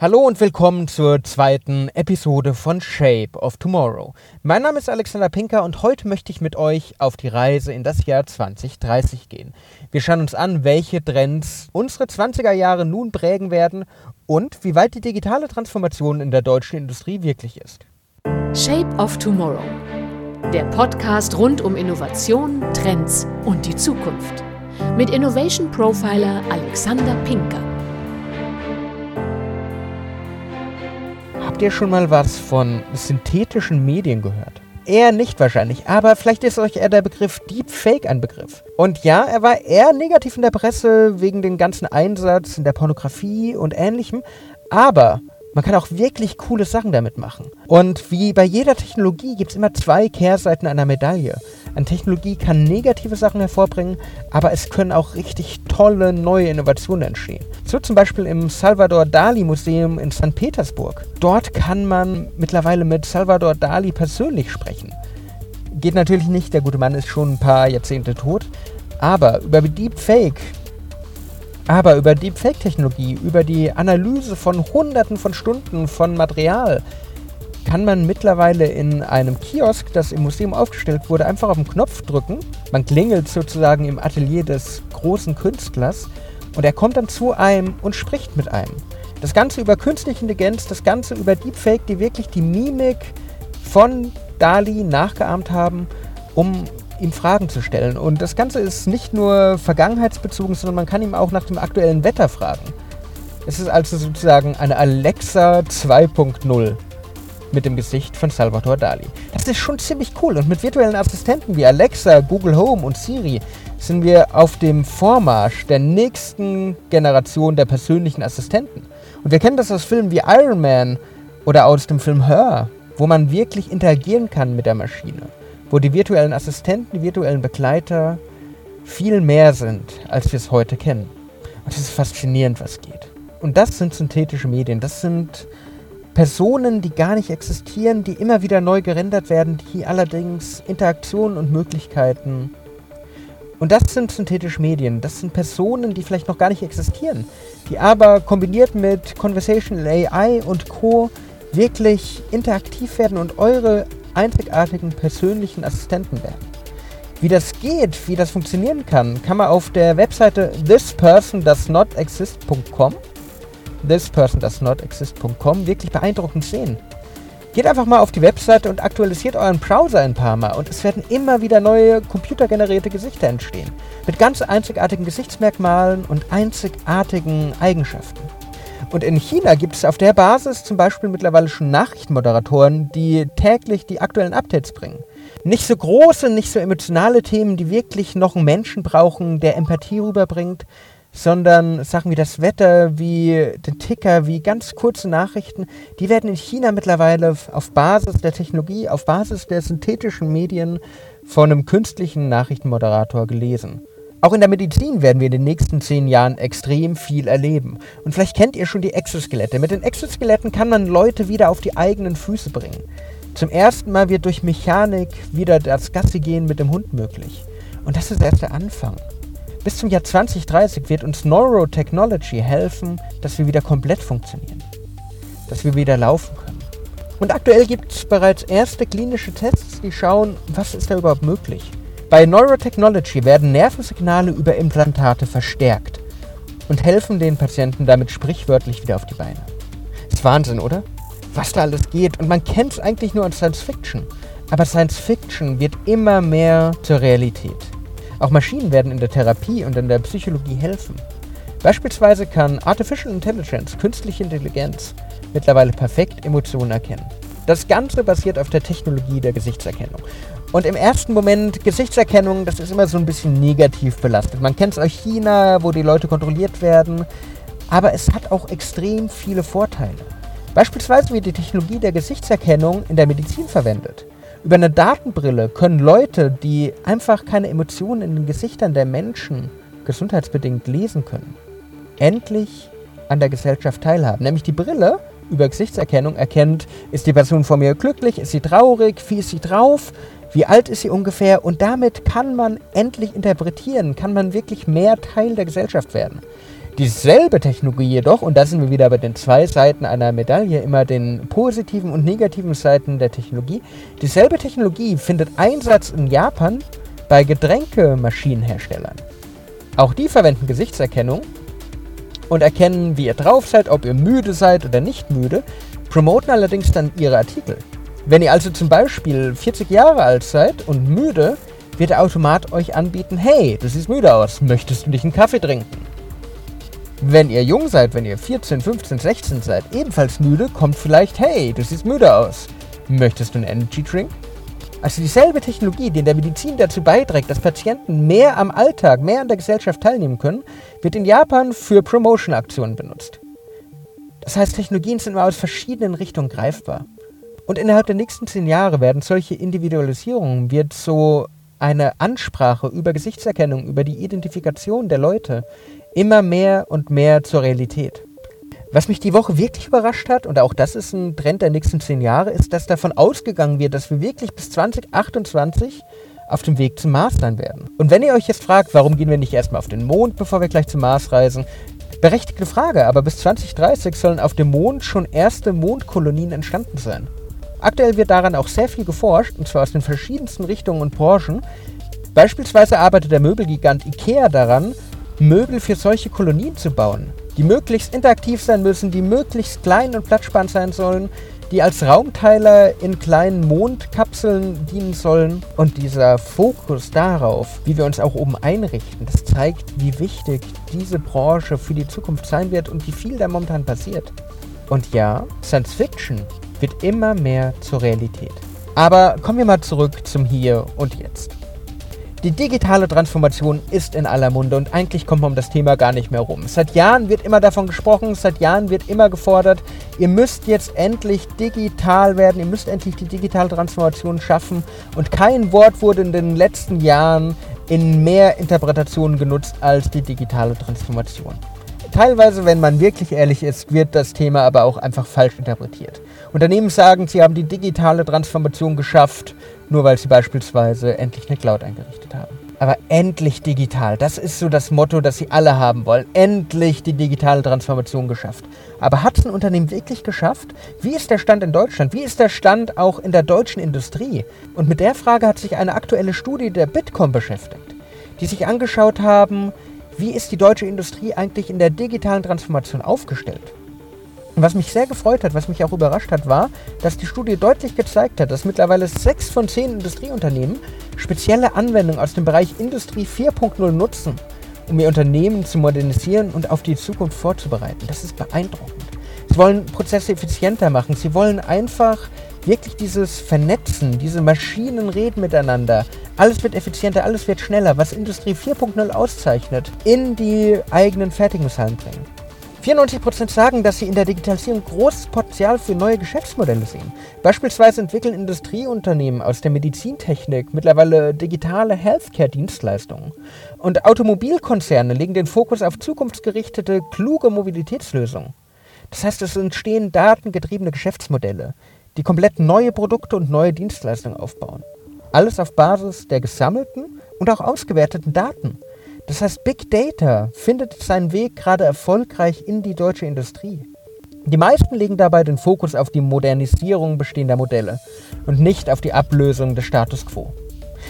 Hallo und willkommen zur zweiten Episode von Shape of Tomorrow. Mein Name ist Alexander Pinker und heute möchte ich mit euch auf die Reise in das Jahr 2030 gehen. Wir schauen uns an, welche Trends unsere 20er Jahre nun prägen werden und wie weit die digitale Transformation in der deutschen Industrie wirklich ist. Shape of Tomorrow. Der Podcast rund um Innovation, Trends und die Zukunft. Mit Innovation Profiler Alexander Pinker. Habt ihr schon mal was von synthetischen Medien gehört? Eher nicht wahrscheinlich, aber vielleicht ist euch eher der Begriff Deepfake ein Begriff. Und ja, er war eher negativ in der Presse wegen dem ganzen Einsatz in der Pornografie und ähnlichem, aber man kann auch wirklich coole Sachen damit machen. Und wie bei jeder Technologie gibt es immer zwei Kehrseiten einer Medaille. Eine Technologie kann negative Sachen hervorbringen, aber es können auch richtig tolle neue Innovationen entstehen. So zum Beispiel im Salvador Dali Museum in St. Petersburg. Dort kann man mittlerweile mit Salvador Dali persönlich sprechen. Geht natürlich nicht, der gute Mann ist schon ein paar Jahrzehnte tot. Aber über Deepfake aber über Deepfake-Technologie, über die Analyse von Hunderten von Stunden von Material, kann man mittlerweile in einem Kiosk, das im Museum aufgestellt wurde, einfach auf den Knopf drücken. Man klingelt sozusagen im Atelier des großen Künstlers und er kommt dann zu einem und spricht mit einem. Das Ganze über künstliche Intelligenz, das Ganze über Deepfake, die wirklich die Mimik von Dali nachgeahmt haben, um ihm Fragen zu stellen. Und das Ganze ist nicht nur vergangenheitsbezogen, sondern man kann ihm auch nach dem aktuellen Wetter fragen. Es ist also sozusagen eine Alexa 2.0 mit dem Gesicht von Salvador Dali. Das ist schon ziemlich cool und mit virtuellen Assistenten wie Alexa, Google Home und Siri sind wir auf dem Vormarsch der nächsten Generation der persönlichen Assistenten. Und wir kennen das aus Filmen wie Iron Man oder aus dem Film Her, wo man wirklich interagieren kann mit der Maschine wo die virtuellen Assistenten, die virtuellen Begleiter viel mehr sind, als wir es heute kennen. Und es ist faszinierend, was geht. Und das sind synthetische Medien. Das sind Personen, die gar nicht existieren, die immer wieder neu gerendert werden, die allerdings Interaktionen und Möglichkeiten. Und das sind synthetische Medien. Das sind Personen, die vielleicht noch gar nicht existieren, die aber kombiniert mit Conversational AI und Co. wirklich interaktiv werden und eure einzigartigen persönlichen Assistenten werden. Wie das geht, wie das funktionieren kann, kann man auf der Webseite thispersondoesnotexist.com thispersondoesnotexist.com wirklich beeindruckend sehen. Geht einfach mal auf die Webseite und aktualisiert euren Browser ein paar Mal und es werden immer wieder neue computergenerierte Gesichter entstehen. Mit ganz einzigartigen Gesichtsmerkmalen und einzigartigen Eigenschaften. Und in China gibt es auf der Basis zum Beispiel mittlerweile schon Nachrichtenmoderatoren, die täglich die aktuellen Updates bringen. Nicht so große, nicht so emotionale Themen, die wirklich noch einen Menschen brauchen, der Empathie rüberbringt, sondern Sachen wie das Wetter, wie den Ticker, wie ganz kurze Nachrichten, die werden in China mittlerweile auf Basis der Technologie, auf Basis der synthetischen Medien von einem künstlichen Nachrichtenmoderator gelesen. Auch in der Medizin werden wir in den nächsten zehn Jahren extrem viel erleben. Und vielleicht kennt ihr schon die Exoskelette. Mit den Exoskeletten kann man Leute wieder auf die eigenen Füße bringen. Zum ersten Mal wird durch Mechanik wieder das Gassi gehen mit dem Hund möglich. Und das ist erst der Anfang. Bis zum Jahr 2030 wird uns Neurotechnology helfen, dass wir wieder komplett funktionieren. Dass wir wieder laufen können. Und aktuell gibt es bereits erste klinische Tests, die schauen, was ist da überhaupt möglich. Bei Neurotechnology werden Nervensignale über Implantate verstärkt und helfen den Patienten damit sprichwörtlich wieder auf die Beine. ist Wahnsinn, oder? Was da alles geht. Und man kennt es eigentlich nur als Science Fiction. Aber Science Fiction wird immer mehr zur Realität. Auch Maschinen werden in der Therapie und in der Psychologie helfen. Beispielsweise kann Artificial Intelligence, künstliche Intelligenz, mittlerweile perfekt Emotionen erkennen. Das Ganze basiert auf der Technologie der Gesichtserkennung. Und im ersten Moment Gesichtserkennung, das ist immer so ein bisschen negativ belastet. Man kennt es aus China, wo die Leute kontrolliert werden. Aber es hat auch extrem viele Vorteile. Beispielsweise wird die Technologie der Gesichtserkennung in der Medizin verwendet. Über eine Datenbrille können Leute, die einfach keine Emotionen in den Gesichtern der Menschen gesundheitsbedingt lesen können, endlich an der Gesellschaft teilhaben. Nämlich die Brille über Gesichtserkennung erkennt, ist die Person vor mir glücklich, ist sie traurig, wie ist sie drauf, wie alt ist sie ungefähr und damit kann man endlich interpretieren, kann man wirklich mehr Teil der Gesellschaft werden. Dieselbe Technologie jedoch, und da sind wir wieder bei den zwei Seiten einer Medaille, immer den positiven und negativen Seiten der Technologie, dieselbe Technologie findet Einsatz in Japan bei Getränkemaschinenherstellern. Auch die verwenden Gesichtserkennung und erkennen, wie ihr drauf seid, ob ihr müde seid oder nicht müde, promoten allerdings dann ihre Artikel. Wenn ihr also zum Beispiel 40 Jahre alt seid und müde, wird der Automat euch anbieten, hey, du siehst müde aus, möchtest du nicht einen Kaffee trinken? Wenn ihr jung seid, wenn ihr 14, 15, 16 seid, ebenfalls müde, kommt vielleicht, hey, du siehst müde aus, möchtest du einen Energy Drink? Also dieselbe Technologie, die in der Medizin dazu beiträgt, dass Patienten mehr am Alltag, mehr an der Gesellschaft teilnehmen können, wird in Japan für Promotion-Aktionen benutzt. Das heißt, Technologien sind immer aus verschiedenen Richtungen greifbar. Und innerhalb der nächsten zehn Jahre werden solche Individualisierungen, wird so eine Ansprache über Gesichtserkennung, über die Identifikation der Leute immer mehr und mehr zur Realität. Was mich die Woche wirklich überrascht hat, und auch das ist ein Trend der nächsten zehn Jahre, ist, dass davon ausgegangen wird, dass wir wirklich bis 2028 auf dem Weg zum Mars sein werden. Und wenn ihr euch jetzt fragt, warum gehen wir nicht erstmal auf den Mond, bevor wir gleich zum Mars reisen, berechtigte Frage, aber bis 2030 sollen auf dem Mond schon erste Mondkolonien entstanden sein. Aktuell wird daran auch sehr viel geforscht, und zwar aus den verschiedensten Richtungen und Branchen. Beispielsweise arbeitet der Möbelgigant IKEA daran, Möbel für solche Kolonien zu bauen, die möglichst interaktiv sein müssen, die möglichst klein und platzsparend sein sollen, die als Raumteiler in kleinen Mondkapseln dienen sollen. Und dieser Fokus darauf, wie wir uns auch oben einrichten, das zeigt, wie wichtig diese Branche für die Zukunft sein wird und wie viel da momentan passiert. Und ja, Science Fiction wird immer mehr zur Realität. Aber kommen wir mal zurück zum Hier und Jetzt. Die digitale Transformation ist in aller Munde und eigentlich kommt man um das Thema gar nicht mehr rum. Seit Jahren wird immer davon gesprochen, seit Jahren wird immer gefordert, ihr müsst jetzt endlich digital werden, ihr müsst endlich die digitale Transformation schaffen und kein Wort wurde in den letzten Jahren in mehr Interpretationen genutzt als die digitale Transformation. Teilweise, wenn man wirklich ehrlich ist, wird das Thema aber auch einfach falsch interpretiert. Unternehmen sagen, sie haben die digitale Transformation geschafft, nur weil sie beispielsweise endlich eine Cloud eingerichtet haben. Aber endlich digital, das ist so das Motto, das sie alle haben wollen. Endlich die digitale Transformation geschafft. Aber hat es ein Unternehmen wirklich geschafft? Wie ist der Stand in Deutschland? Wie ist der Stand auch in der deutschen Industrie? Und mit der Frage hat sich eine aktuelle Studie der Bitkom beschäftigt, die sich angeschaut haben, wie ist die deutsche Industrie eigentlich in der digitalen Transformation aufgestellt? Und was mich sehr gefreut hat, was mich auch überrascht hat, war, dass die Studie deutlich gezeigt hat, dass mittlerweile sechs von zehn Industrieunternehmen spezielle Anwendungen aus dem Bereich Industrie 4.0 nutzen, um ihr Unternehmen zu modernisieren und auf die Zukunft vorzubereiten. Das ist beeindruckend. Sie wollen Prozesse effizienter machen. Sie wollen einfach wirklich dieses Vernetzen, diese Maschinen reden miteinander. Alles wird effizienter, alles wird schneller, was Industrie 4.0 auszeichnet, in die eigenen Fertigungshallen bringen. 94% sagen, dass sie in der Digitalisierung großes Potenzial für neue Geschäftsmodelle sehen. Beispielsweise entwickeln Industrieunternehmen aus der Medizintechnik mittlerweile digitale Healthcare-Dienstleistungen. Und Automobilkonzerne legen den Fokus auf zukunftsgerichtete, kluge Mobilitätslösungen. Das heißt, es entstehen datengetriebene Geschäftsmodelle, die komplett neue Produkte und neue Dienstleistungen aufbauen. Alles auf Basis der gesammelten und auch ausgewerteten Daten. Das heißt, Big Data findet seinen Weg gerade erfolgreich in die deutsche Industrie. Die meisten legen dabei den Fokus auf die Modernisierung bestehender Modelle und nicht auf die Ablösung des Status quo.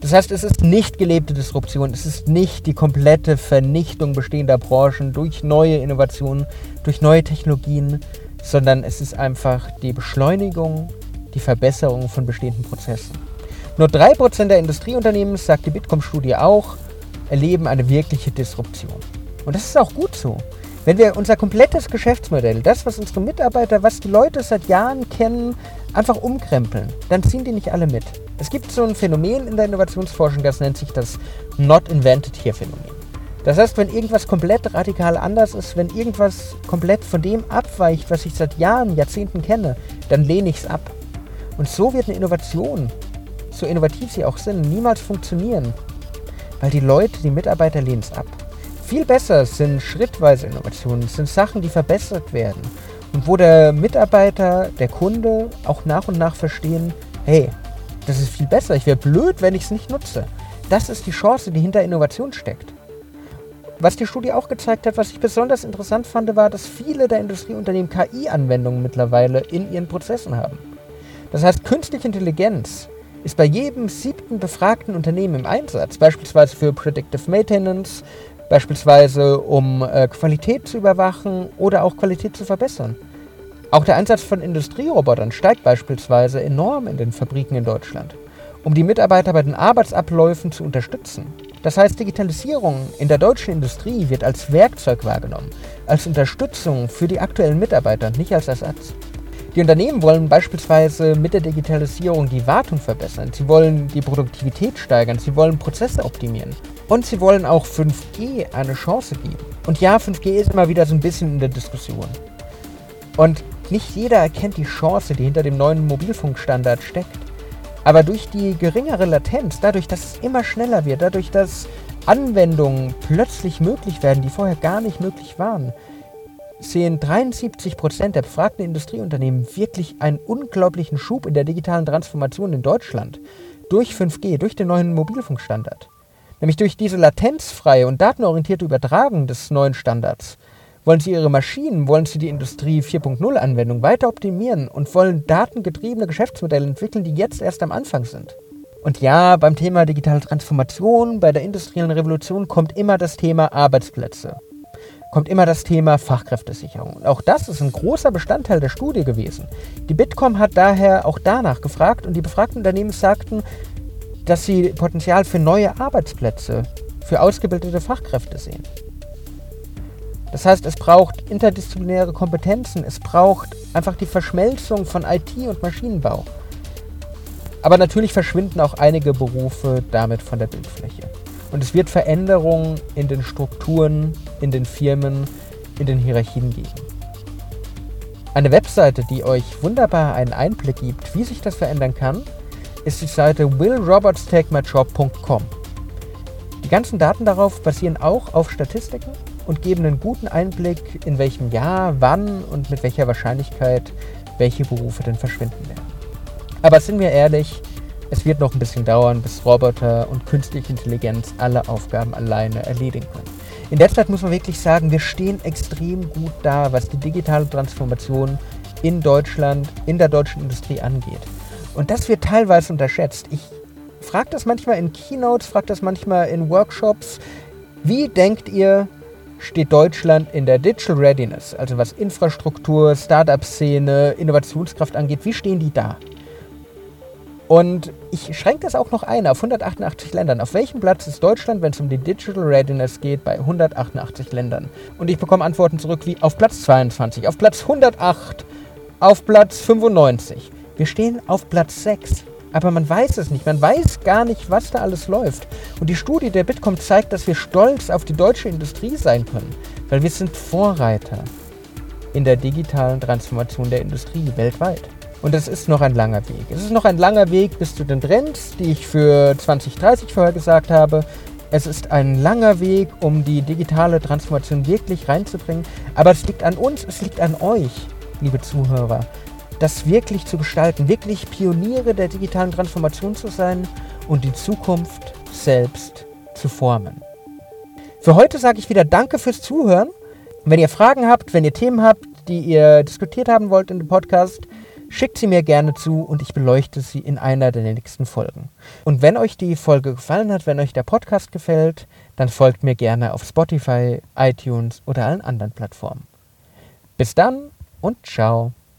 Das heißt, es ist nicht gelebte Disruption, es ist nicht die komplette Vernichtung bestehender Branchen durch neue Innovationen, durch neue Technologien, sondern es ist einfach die Beschleunigung, die Verbesserung von bestehenden Prozessen. Nur 3% der Industrieunternehmen, sagt die Bitkom-Studie auch, erleben eine wirkliche Disruption. Und das ist auch gut so. Wenn wir unser komplettes Geschäftsmodell, das, was unsere Mitarbeiter, was die Leute seit Jahren kennen, einfach umkrempeln, dann ziehen die nicht alle mit. Es gibt so ein Phänomen in der Innovationsforschung, das nennt sich das Not Invented Here Phänomen. Das heißt, wenn irgendwas komplett radikal anders ist, wenn irgendwas komplett von dem abweicht, was ich seit Jahren, Jahrzehnten kenne, dann lehne ich es ab. Und so wird eine Innovation, so innovativ sie auch sind, niemals funktionieren, weil die Leute, die Mitarbeiter lehnen es ab. Viel besser sind schrittweise Innovationen, sind Sachen, die verbessert werden und wo der Mitarbeiter, der Kunde auch nach und nach verstehen, hey, das ist viel besser, ich wäre blöd, wenn ich es nicht nutze. Das ist die Chance, die hinter Innovation steckt. Was die Studie auch gezeigt hat, was ich besonders interessant fand, war, dass viele der Industrieunternehmen KI-Anwendungen mittlerweile in ihren Prozessen haben. Das heißt, künstliche Intelligenz ist bei jedem siebten befragten Unternehmen im Einsatz, beispielsweise für Predictive Maintenance, beispielsweise um äh, Qualität zu überwachen oder auch Qualität zu verbessern. Auch der Einsatz von Industrierobotern steigt beispielsweise enorm in den Fabriken in Deutschland, um die Mitarbeiter bei den Arbeitsabläufen zu unterstützen. Das heißt, Digitalisierung in der deutschen Industrie wird als Werkzeug wahrgenommen, als Unterstützung für die aktuellen Mitarbeiter, nicht als Ersatz. Die Unternehmen wollen beispielsweise mit der Digitalisierung die Wartung verbessern, sie wollen die Produktivität steigern, sie wollen Prozesse optimieren und sie wollen auch 5G eine Chance geben. Und ja, 5G ist immer wieder so ein bisschen in der Diskussion. Und nicht jeder erkennt die Chance, die hinter dem neuen Mobilfunkstandard steckt. Aber durch die geringere Latenz, dadurch, dass es immer schneller wird, dadurch, dass Anwendungen plötzlich möglich werden, die vorher gar nicht möglich waren, sehen 73% der befragten Industrieunternehmen wirklich einen unglaublichen Schub in der digitalen Transformation in Deutschland durch 5G, durch den neuen Mobilfunkstandard. Nämlich durch diese latenzfreie und datenorientierte Übertragung des neuen Standards wollen sie ihre Maschinen, wollen sie die Industrie 4.0 Anwendung weiter optimieren und wollen datengetriebene Geschäftsmodelle entwickeln, die jetzt erst am Anfang sind. Und ja, beim Thema digitale Transformation, bei der industriellen Revolution kommt immer das Thema Arbeitsplätze kommt immer das Thema Fachkräftesicherung. Auch das ist ein großer Bestandteil der Studie gewesen. Die Bitkom hat daher auch danach gefragt und die befragten Unternehmen sagten, dass sie Potenzial für neue Arbeitsplätze, für ausgebildete Fachkräfte sehen. Das heißt, es braucht interdisziplinäre Kompetenzen, es braucht einfach die Verschmelzung von IT und Maschinenbau. Aber natürlich verschwinden auch einige Berufe damit von der Bildfläche. Und es wird Veränderungen in den Strukturen, in den Firmen, in den Hierarchien geben. Eine Webseite, die euch wunderbar einen Einblick gibt, wie sich das verändern kann, ist die Seite willrobertstakeMyJob.com. Die ganzen Daten darauf basieren auch auf Statistiken und geben einen guten Einblick, in welchem Jahr, wann und mit welcher Wahrscheinlichkeit welche Berufe denn verschwinden werden. Aber sind wir ehrlich, es wird noch ein bisschen dauern, bis Roboter und künstliche Intelligenz alle Aufgaben alleine erledigen können. In der Zeit muss man wirklich sagen, wir stehen extrem gut da, was die digitale Transformation in Deutschland, in der deutschen Industrie angeht. Und das wird teilweise unterschätzt. Ich frage das manchmal in Keynotes, frage das manchmal in Workshops. Wie denkt ihr, steht Deutschland in der Digital Readiness, also was Infrastruktur, Startup-Szene, Innovationskraft angeht, wie stehen die da? Und ich schränke das auch noch ein auf 188 Ländern. Auf welchem Platz ist Deutschland, wenn es um die Digital Readiness geht, bei 188 Ländern? Und ich bekomme Antworten zurück wie auf Platz 22, auf Platz 108, auf Platz 95. Wir stehen auf Platz 6. Aber man weiß es nicht. Man weiß gar nicht, was da alles läuft. Und die Studie der Bitkom zeigt, dass wir stolz auf die deutsche Industrie sein können. Weil wir sind Vorreiter in der digitalen Transformation der Industrie weltweit. Und es ist noch ein langer Weg. Es ist noch ein langer Weg bis zu den Trends, die ich für 2030 vorher gesagt habe. Es ist ein langer Weg, um die digitale Transformation wirklich reinzubringen. Aber es liegt an uns, es liegt an euch, liebe Zuhörer, das wirklich zu gestalten, wirklich Pioniere der digitalen Transformation zu sein und die Zukunft selbst zu formen. Für heute sage ich wieder Danke fürs Zuhören. Wenn ihr Fragen habt, wenn ihr Themen habt, die ihr diskutiert haben wollt in dem Podcast, Schickt sie mir gerne zu und ich beleuchte sie in einer der nächsten Folgen. Und wenn euch die Folge gefallen hat, wenn euch der Podcast gefällt, dann folgt mir gerne auf Spotify, iTunes oder allen anderen Plattformen. Bis dann und ciao.